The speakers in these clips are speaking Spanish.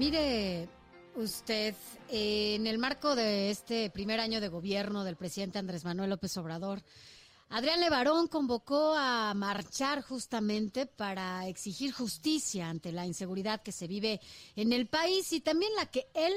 Mire usted, en el marco de este primer año de gobierno del presidente Andrés Manuel López Obrador, Adrián Levarón convocó a marchar justamente para exigir justicia ante la inseguridad que se vive en el país y también la que él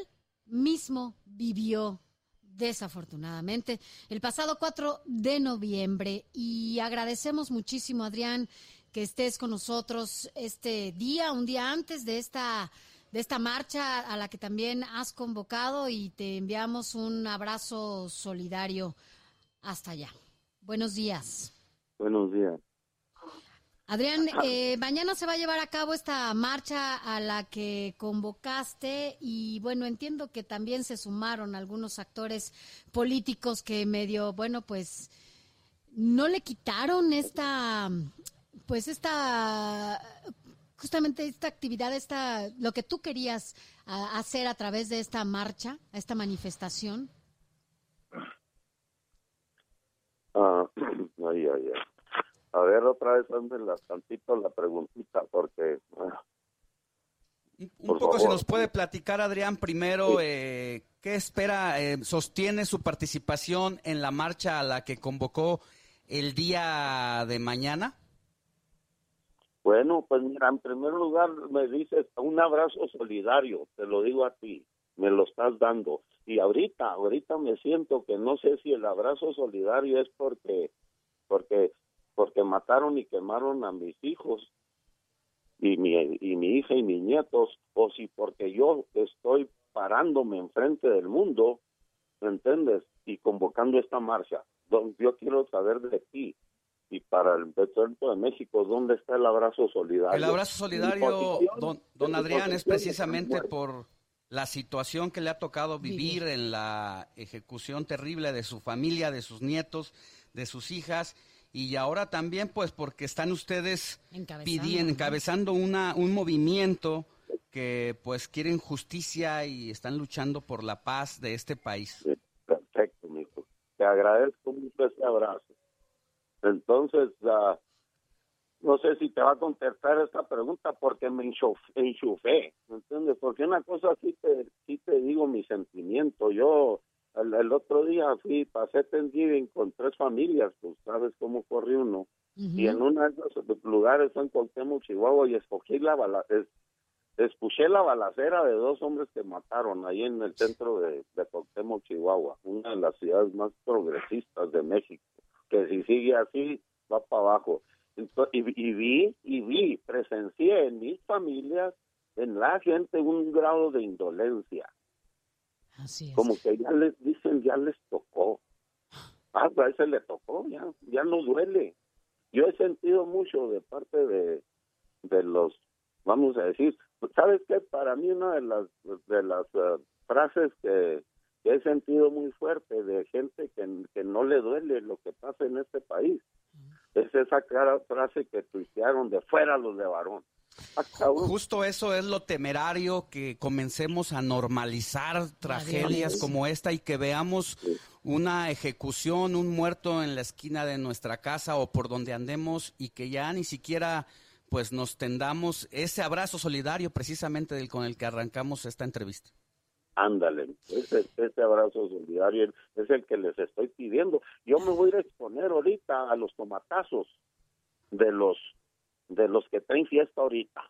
mismo vivió desafortunadamente el pasado 4 de noviembre. Y agradecemos muchísimo Adrián que estés con nosotros este día, un día antes de esta de esta marcha a la que también has convocado y te enviamos un abrazo solidario hasta allá. Buenos días. Buenos días. Adrián, eh, mañana se va a llevar a cabo esta marcha a la que convocaste y bueno, entiendo que también se sumaron algunos actores políticos que medio, bueno, pues no le quitaron esta, pues esta justamente esta actividad, esta, lo que tú querías a, hacer a través de esta marcha, esta manifestación? Ah, ay, ay, ay. A ver, otra vez la tantito la preguntita, porque... Ah. Un poco si nos puede platicar, Adrián, primero, eh, ¿qué espera, eh, sostiene su participación en la marcha a la que convocó el día de mañana? Bueno, pues mira, en primer lugar me dices un abrazo solidario, te lo digo a ti, me lo estás dando. Y ahorita, ahorita me siento que no sé si el abrazo solidario es porque, porque, porque mataron y quemaron a mis hijos y mi, y mi hija y mis nietos, o si porque yo estoy parándome enfrente del mundo, ¿me entiendes? Y convocando esta marcha. Yo quiero saber de ti, y para el Centro de México, ¿dónde está el abrazo solidario? El abrazo solidario, don, don Adrián, es precisamente por la situación que le ha tocado vivir en la ejecución terrible de su familia, de sus nietos, de sus hijas, y ahora también pues porque están ustedes pidiendo, encabezando una, un movimiento que pues quieren justicia y están luchando por la paz de este país. perfecto, mijo. Te agradezco mucho ese abrazo. Entonces, uh, no sé si te va a contestar esta pregunta porque me enchufé, ¿entiendes? Porque una cosa sí te, sí te digo mi sentimiento. Yo el, otro día fui, pasé Thanksgiving con tres familias, pues sabes cómo corrió uno. Y en uno de esos lugares en Coltemo, Chihuahua, y escogí la bala, escuché la balacera de dos hombres que mataron ahí en el centro de, de Chihuahua, una de las ciudades más progresistas de México que si sigue así va para abajo. y, vi, y vi, presencié en mis familias, en la gente, un grado de indolencia. Así es. Como que ya les dicen, ya les tocó. Ah, a ese le tocó, ya, ya no duele. Yo he sentido mucho de parte de, de los, vamos a decir, ¿sabes qué? Para mí una de las, de las eh, frases que, he sentido muy fuerte de gente que, que no le duele lo que pasa en este país. Es esa clara frase que tuitearon de fuera los de varón. Justo eso es lo temerario, que comencemos a normalizar tragedias como esta y que veamos una ejecución, un muerto en la esquina de nuestra casa o por donde andemos y que ya ni siquiera pues nos tendamos ese abrazo solidario precisamente del, con el que arrancamos esta entrevista. Ándale, ese, ese abrazo solidario es el que les estoy pidiendo. Yo me voy a exponer ahorita a los tomatazos de los de los que traen fiesta ahorita.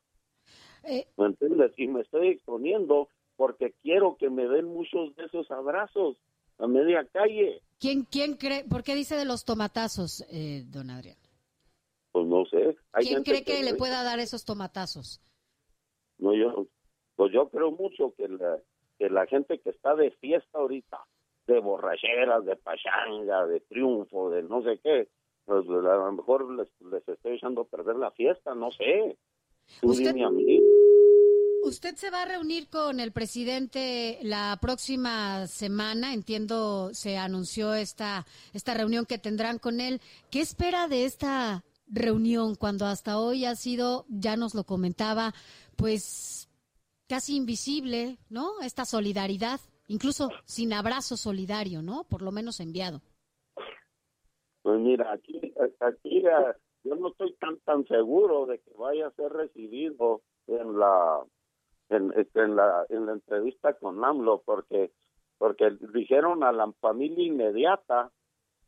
Eh, ¿Me entiendes? Y me estoy exponiendo porque quiero que me den muchos de esos abrazos a media calle. ¿Quién, quién cree, por qué dice de los tomatazos, eh, don Adrián? Pues no sé. ¿Quién cree que, le pueda dar esos tomatazos? No, yo, pues yo creo mucho que la, que la gente que está de fiesta ahorita, de borracheras, de pachanga, de triunfo, de no sé qué, pues, a lo mejor les, les estoy echando a perder la fiesta, no sé. ¿Usted, ¿Usted se va a reunir con el presidente la próxima semana? Entiendo, se anunció esta, esta reunión que tendrán con él. ¿Qué espera de esta reunión cuando hasta hoy ha sido, ya nos lo comentaba, pues casi invisible, ¿no? Esta solidaridad, incluso sin abrazo solidario, ¿no? Por lo menos enviado. Pues mira, aquí, aquí yo no estoy tan tan seguro de que vaya a ser recibido en la en, en la en la entrevista con AMLO porque porque dijeron a la familia inmediata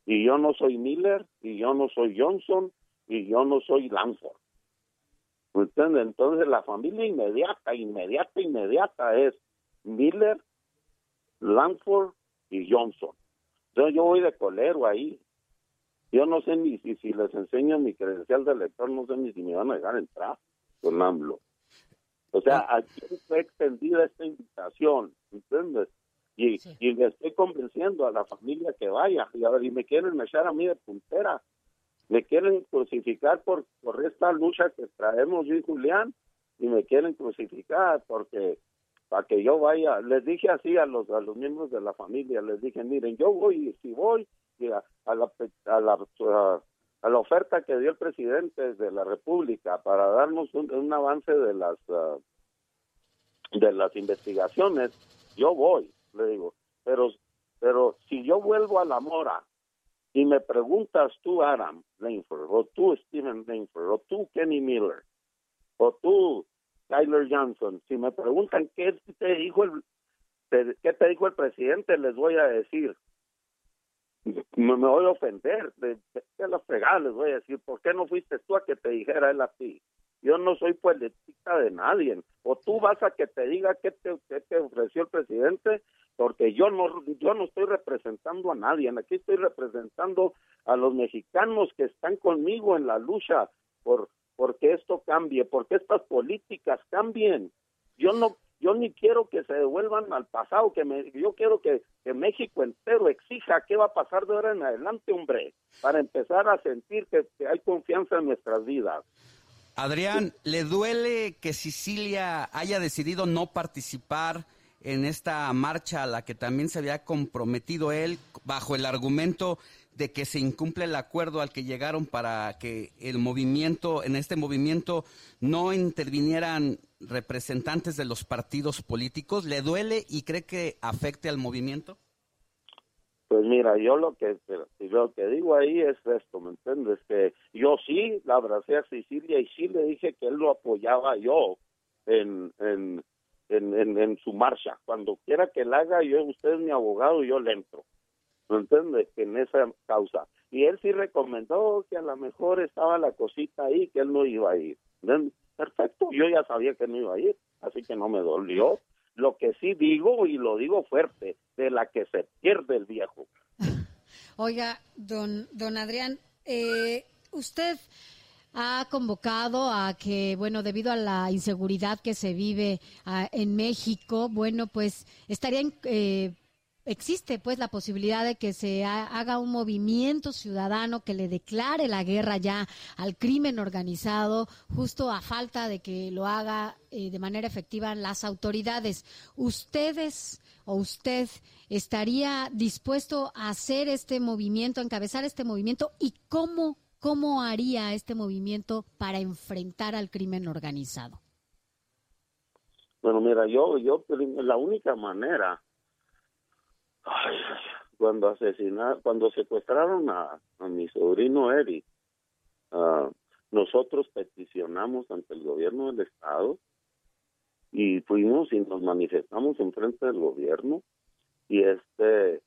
y yo no soy Miller y yo no soy Johnson y yo no soy Lanford. Entonces la familia inmediata, inmediata, inmediata es Miller, Lanford y Johnson. Entonces yo voy de colero ahí. Yo no sé ni si, si les enseño mi credencial de lector, no sé ni si me van a dejar entrar con AMLO. O sea, aquí fue extendida esta invitación, ¿entiendes? Y, y le estoy convenciendo a la familia que vaya. Y a ver, y me quieren echar a mí de puntera me quieren crucificar por, por esta lucha que traemos yo y Julián y me quieren crucificar porque para que yo vaya, les dije así a los a los miembros de la familia, les dije, miren, yo voy si voy a, la a la a, la oferta que dio el presidente de la República para darnos un, avance de las ah, de las investigaciones, yo voy, le digo, pero pero si yo vuelvo a la mora y me preguntas tú, Adam Langford, o tú, Steven Langford, o tú, Kenny Miller, o tú, Tyler Johnson, si me preguntan qué te dijo el, qué te dijo el presidente, les voy a decir, me, voy a ofender, de, de, la fregada les voy a decir, ¿por qué no fuiste tú a que te dijera él a ti? Yo no soy política de nadie. O tú vas a que te diga qué te, qué te ofreció el presidente, porque yo no yo no estoy representando a nadie, aquí estoy representando a los mexicanos que están conmigo en la lucha por porque esto cambie, porque estas políticas cambien. Yo no yo ni quiero que se devuelvan al pasado, que me, yo quiero que, que México entero exija qué va a pasar de ahora en adelante, hombre, para empezar a sentir que, que hay confianza en nuestras vidas. Adrián, ¿le duele que Sicilia haya decidido no participar en esta marcha a la que también se había comprometido él bajo el argumento de que se incumple el acuerdo al que llegaron para que el movimiento, en este movimiento no intervinieran representantes de los partidos políticos? ¿Le duele y cree que afecte al movimiento? Pues mira, yo lo que lo que digo ahí es esto, ¿me entiendes? Que yo sí la abracé a Sicilia y sí le dije que él lo apoyaba yo en, en en, en, su marcha. Cuando quiera que la haga, yo, usted es mi abogado, yo le entro. ¿Me entiende? En esa causa. Y él sí recomendó que a lo mejor estaba la cosita ahí, que él no iba a ir. Perfecto, yo ya sabía que no iba a ir, así que no me dolió. Lo que sí digo, y lo digo fuerte, de la que se pierde el viejo. Oiga, don, don Adrián, eh, usted ha convocado a que, bueno, debido a la inseguridad que se vive ah, en México, bueno, pues estaría, eh, existe pues la posibilidad de que se haga un movimiento ciudadano que le declare la guerra ya al crimen organizado, justo a falta de que lo haga eh, de manera efectiva las autoridades. ¿Ustedes o usted estaría dispuesto a hacer este movimiento, a encabezar este movimiento y cómo ¿Cómo haría este movimiento para enfrentar al crimen organizado? Bueno, mira, yo, yo, la única manera, cuando asesinaron, cuando secuestraron a, mi sobrino Eric, ah, nosotros peticionamos ante el gobierno del estado y fuimos y nos manifestamos en frente del gobierno y este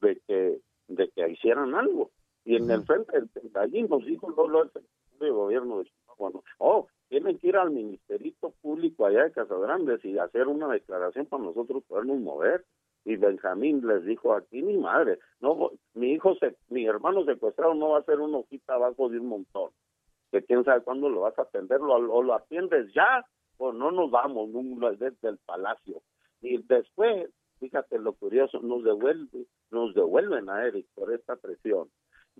de que de que hicieran algo y en el frente, allí nos dijo el de gobierno de Chihuahua, oh, tienen que ir al Ministerio Público allá de Casagrandes y hacer una declaración para nosotros podernos mover. Y Benjamín les dijo, aquí mi madre, no, mi hijo, se, mi hermano secuestrado no va a ser una hojita abajo de un montón, que quién sabe cuándo lo vas a atender, o lo atiendes ya, o no nos vamos desde el palacio. Y después, fíjate lo curioso, nos devuelve, nos devuelven a Eric por esta presión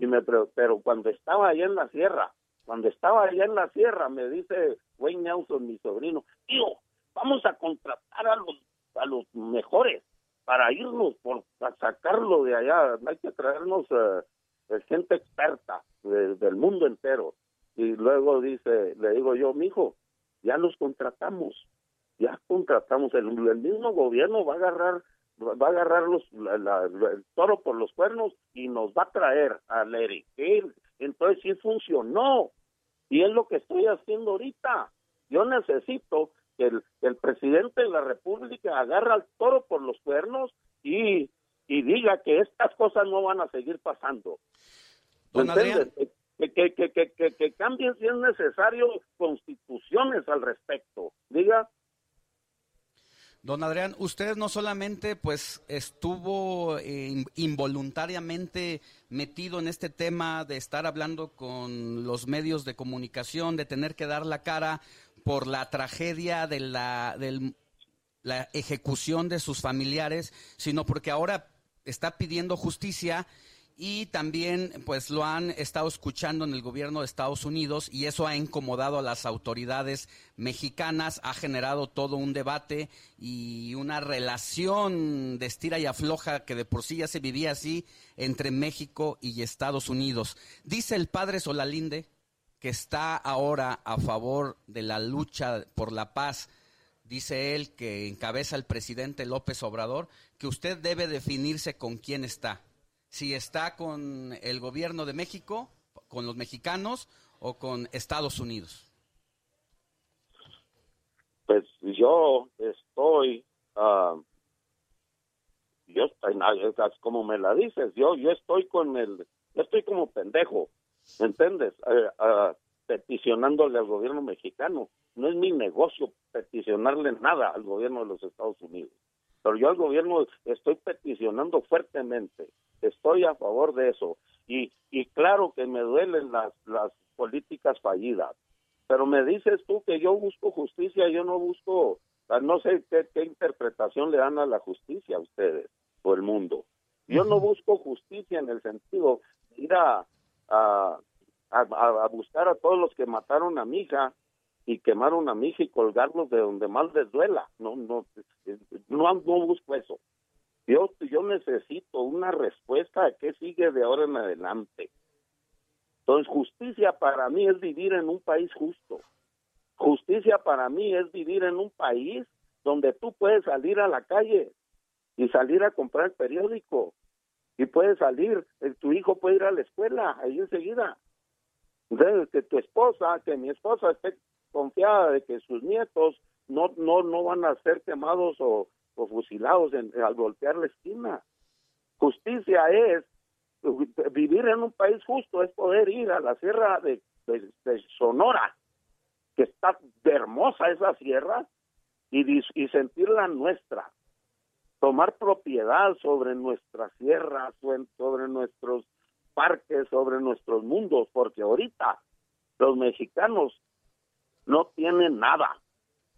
y me pero cuando estaba allá en la sierra, cuando estaba allá en la sierra, me dice Wayne Nelson, mi sobrino, tío, vamos a contratar a los a los mejores para irnos por a sacarlo de allá, hay que traernos uh, gente experta del mundo entero. Y luego dice, le digo yo, mijo, ya los contratamos, ya contratamos, el, el mismo gobierno va a agarrar va a agarrar los, el toro por los cuernos y nos va a traer a Larry Entonces sí funcionó. Y es lo que estoy haciendo ahorita. Yo necesito que el, el presidente de la República agarre al toro por los cuernos y, y diga que estas cosas no van a seguir pasando. Que, que, que, que, que cambien si es necesario constituciones al respecto. Diga. Don Adrián, usted no solamente pues estuvo eh, involuntariamente metido en este tema de estar hablando con los medios de comunicación, de tener que dar la cara por la tragedia de la, de la ejecución de sus familiares, sino porque ahora está pidiendo justicia y también pues lo han estado escuchando en el gobierno de Estados Unidos y eso ha incomodado a las autoridades mexicanas, ha generado todo un debate y una relación de estira y afloja que de por sí ya se vivía así entre México y Estados Unidos. Dice el padre Solalinde que está ahora a favor de la lucha por la paz, dice él que encabeza el presidente López Obrador, que usted debe definirse con quién está si está con el gobierno de México, con los mexicanos o con Estados Unidos. Pues yo estoy, uh, yo estoy, como me la dices, yo yo estoy con el, yo estoy como pendejo, ¿entiendes? Uh, peticionándole al gobierno mexicano. No es mi negocio peticionarle nada al gobierno de los Estados Unidos. Pero yo al gobierno estoy peticionando fuertemente estoy a favor de eso. Y, y claro que me duelen las, las políticas fallidas, pero me dices tú que yo busco justicia, yo no busco, no sé qué, qué interpretación le dan a la justicia a ustedes o el mundo. Yo no busco justicia en el sentido de ir a, a, a, buscar a todos los que mataron a mi hija y quemaron a mi hija y colgarlos de donde más les duela. No, no, no, no busco eso. Yo, yo necesito una respuesta a qué sigue de ahora en adelante. Entonces, justicia para mí es vivir en un país justo. Justicia para mí es vivir en un país donde tú puedes salir a la calle y salir a comprar el periódico y puedes salir, eh, tu hijo puede ir a la escuela ahí enseguida. Entonces, que tu esposa, que mi esposa esté confiada de que sus nietos no no no van a ser quemados o, o fusilados al golpear la esquina. Justicia es vivir en un país justo, es poder ir a la sierra de, Sonora, que está hermosa esa sierra, y, y sentirla nuestra, tomar propiedad sobre nuestras sierras, sobre nuestros parques, sobre nuestros mundos, porque ahorita los mexicanos no tienen nada,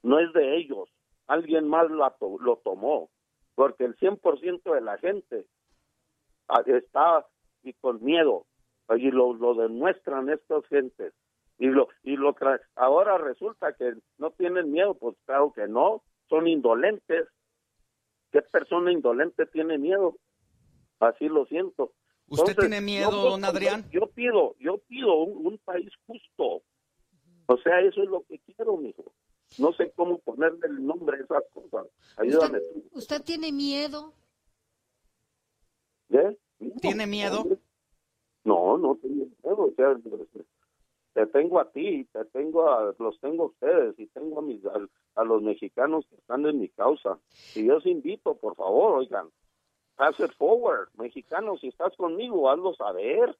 no es de ellos, alguien más lo, lo tomó, porque el 100% de la gente ah, está y con miedo, y lo, lo demuestran estas gentes. Y lo y lo ahora resulta que no tienen miedo, pues claro que no, son indolentes. ¿Qué persona indolente tiene miedo? Así lo siento. ¿Usted tiene miedo, don Adrián? Yo pido, yo pido un, un, país justo. O sea, eso es lo que quiero, mijo. No sé cómo ponerle el nombre a esas cosas. Ayúdame. ¿Usted, tiene miedo? ¿Eh? ¿Tiene miedo? No, no tengo miedo. O sea, te tengo a ti, te tengo a, los tengo a ustedes y tengo a, mis, a, los mexicanos que están en mi causa. Y yo os invito, por favor, oigan, pass it forward. Mexicanos, si estás conmigo, hazlo saber.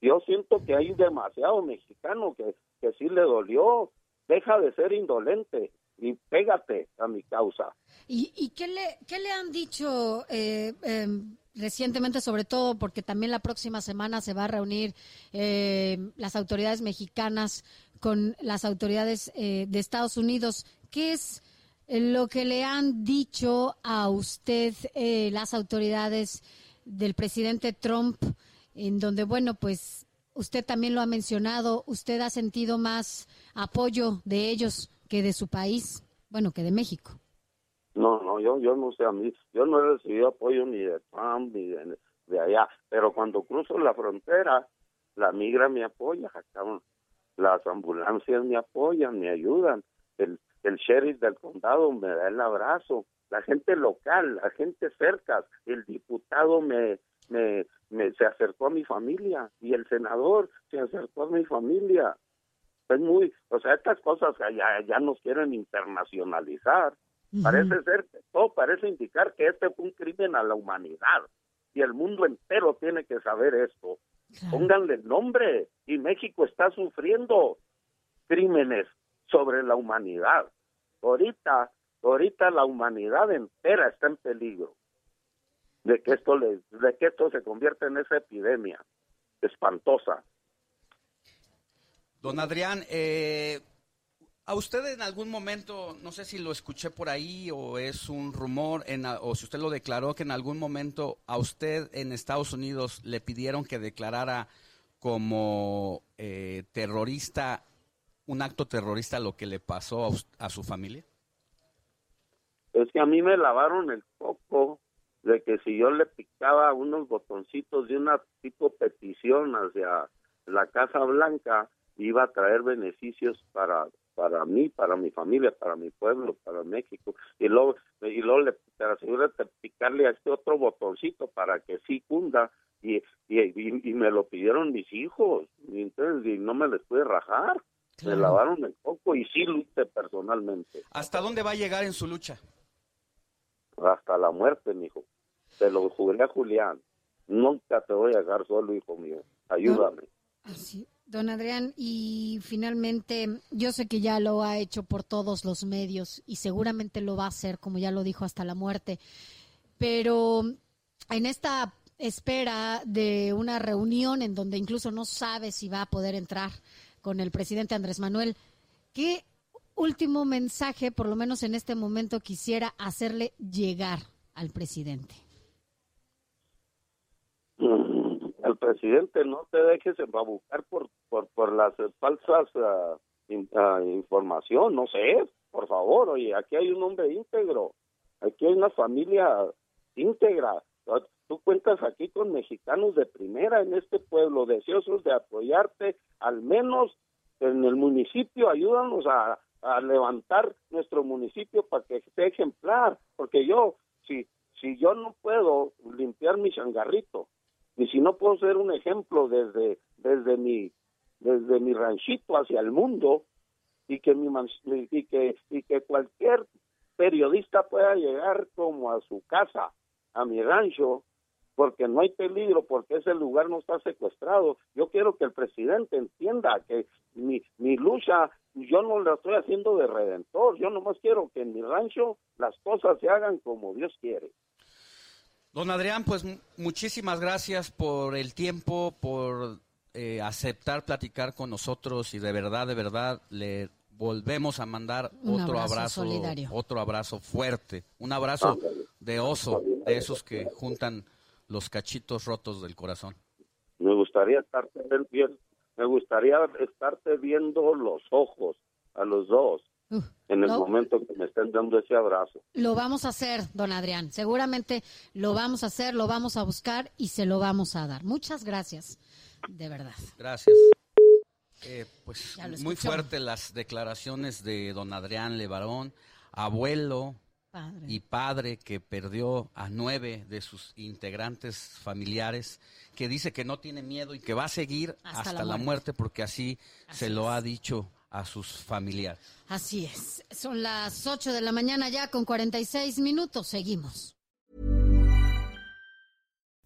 Yo siento que hay demasiado mexicano que, que sí le dolió deja de ser indolente y pégate a mi causa. ¿Y, y qué, le, qué le han dicho eh, em, recientemente, sobre todo porque también la próxima semana se va a reunir eh, las autoridades mexicanas con las autoridades eh, de Estados Unidos? ¿Qué es lo que le han dicho a usted las autoridades del presidente Trump? en donde, bueno, pues usted también lo ha mencionado, usted ha sentido más apoyo de ellos que de su país, bueno, que de México. No, no, yo, yo no sé a mí, yo no he recibido apoyo ni de Trump ni de, allá, pero cuando cruzo la frontera, la migra me apoya, las ambulancias me apoyan, me ayudan, el, el sheriff del condado me da el abrazo, la gente local, la gente cerca, el diputado me, me, me se acercó a mi familia y el senador se acercó a mi familia. Es muy, o sea, estas cosas ya, ya nos quieren internacionalizar. Parece ser, todo parece indicar que este fue un crimen a la humanidad y el mundo entero tiene que saber esto. Pónganle nombre y México está sufriendo crímenes sobre la humanidad. Ahorita, ahorita la humanidad entera está en peligro de que esto le, de que esto se convierta en esa epidemia espantosa. Don Adrián, eh, a usted en algún momento, no sé si lo escuché por ahí o es un rumor, en, o si usted lo declaró, que en algún momento a usted en Estados Unidos le pidieron que declarara como eh, terrorista, un acto terrorista, lo que le pasó a, a su familia. Es que a mí me lavaron el coco de que si yo le picaba unos botoncitos de una tipo petición hacia la Casa Blanca, iba a traer beneficios para para mí, para mi familia, para mi pueblo, para México. Y luego, y luego le te de picarle a este otro botoncito para que sí cunda. Y, y, y, me lo pidieron mis hijos. Y entonces y no me les pude rajar. Me lavaron el coco y sí luché personalmente. ¿Hasta dónde va a llegar en su lucha? Hasta la muerte, mi hijo. Te lo juré a Julián. Nunca te voy a dejar solo, hijo mío. Ayúdame. Así, Don Adrián, y finalmente, yo sé que ya lo ha hecho por todos los medios y seguramente lo va a hacer, como ya lo dijo, hasta la muerte, pero en esta espera de una reunión en donde incluso no sabe si va a poder entrar con el presidente Andrés Manuel, ¿qué último mensaje, por lo menos en este momento, quisiera hacerle llegar al presidente? el presidente no te dejes embabucar por, por, por las falsas uh, información, no sé, por favor, oye, aquí hay un hombre íntegro, aquí hay una familia íntegra, tú cuentas aquí con mexicanos de primera en este pueblo, deseosos de apoyarte, al menos en el municipio, ayúdanos a, a levantar nuestro municipio para que esté ejemplar, porque yo, si, si yo no puedo limpiar mi changarrito, y si no puedo ser un ejemplo desde desde mi desde mi ranchito hacia el mundo y que mi y que y que cualquier periodista pueda llegar como a su casa a mi rancho porque no hay peligro, porque ese lugar no está secuestrado. Yo quiero que el presidente entienda que mi, mi lucha, yo no la estoy haciendo de redentor, yo nomás quiero que en mi rancho las cosas se hagan como Dios quiere. Don Adrián, pues muchísimas gracias por el tiempo, por eh, aceptar platicar con nosotros y de verdad, de verdad, le volvemos a mandar otro abrazo, otro abrazo fuerte, un abrazo de oso, de esos que juntan los cachitos rotos del corazón. Me gustaría estarte viendo, me gustaría estarte viendo los ojos a los dos en el momento que me estén dando ese abrazo. Lo vamos a hacer, don Adrián. Seguramente lo vamos a hacer, lo vamos a buscar y se lo vamos a dar. Muchas gracias, de verdad. Gracias. Eh, pues muy fuerte las declaraciones de don Adrián Levarón, abuelo y padre que perdió a nueve de sus integrantes familiares, que dice que no tiene miedo y que va a seguir hasta, la, muerte. porque así, se lo ha dicho a sus familiares. Así es. Son las 8 de la mañana ya con 46 minutos. Seguimos.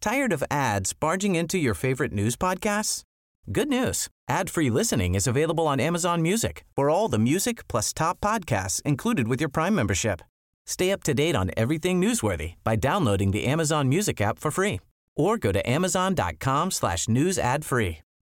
Tired of ads barging into your favorite news podcasts? Good news. Ad-free listening is available on Amazon Music. For all the music plus top podcasts included with your Prime membership. Stay up to date on everything newsworthy by downloading the Amazon Music app for free or go to amazon.com slash news ad free.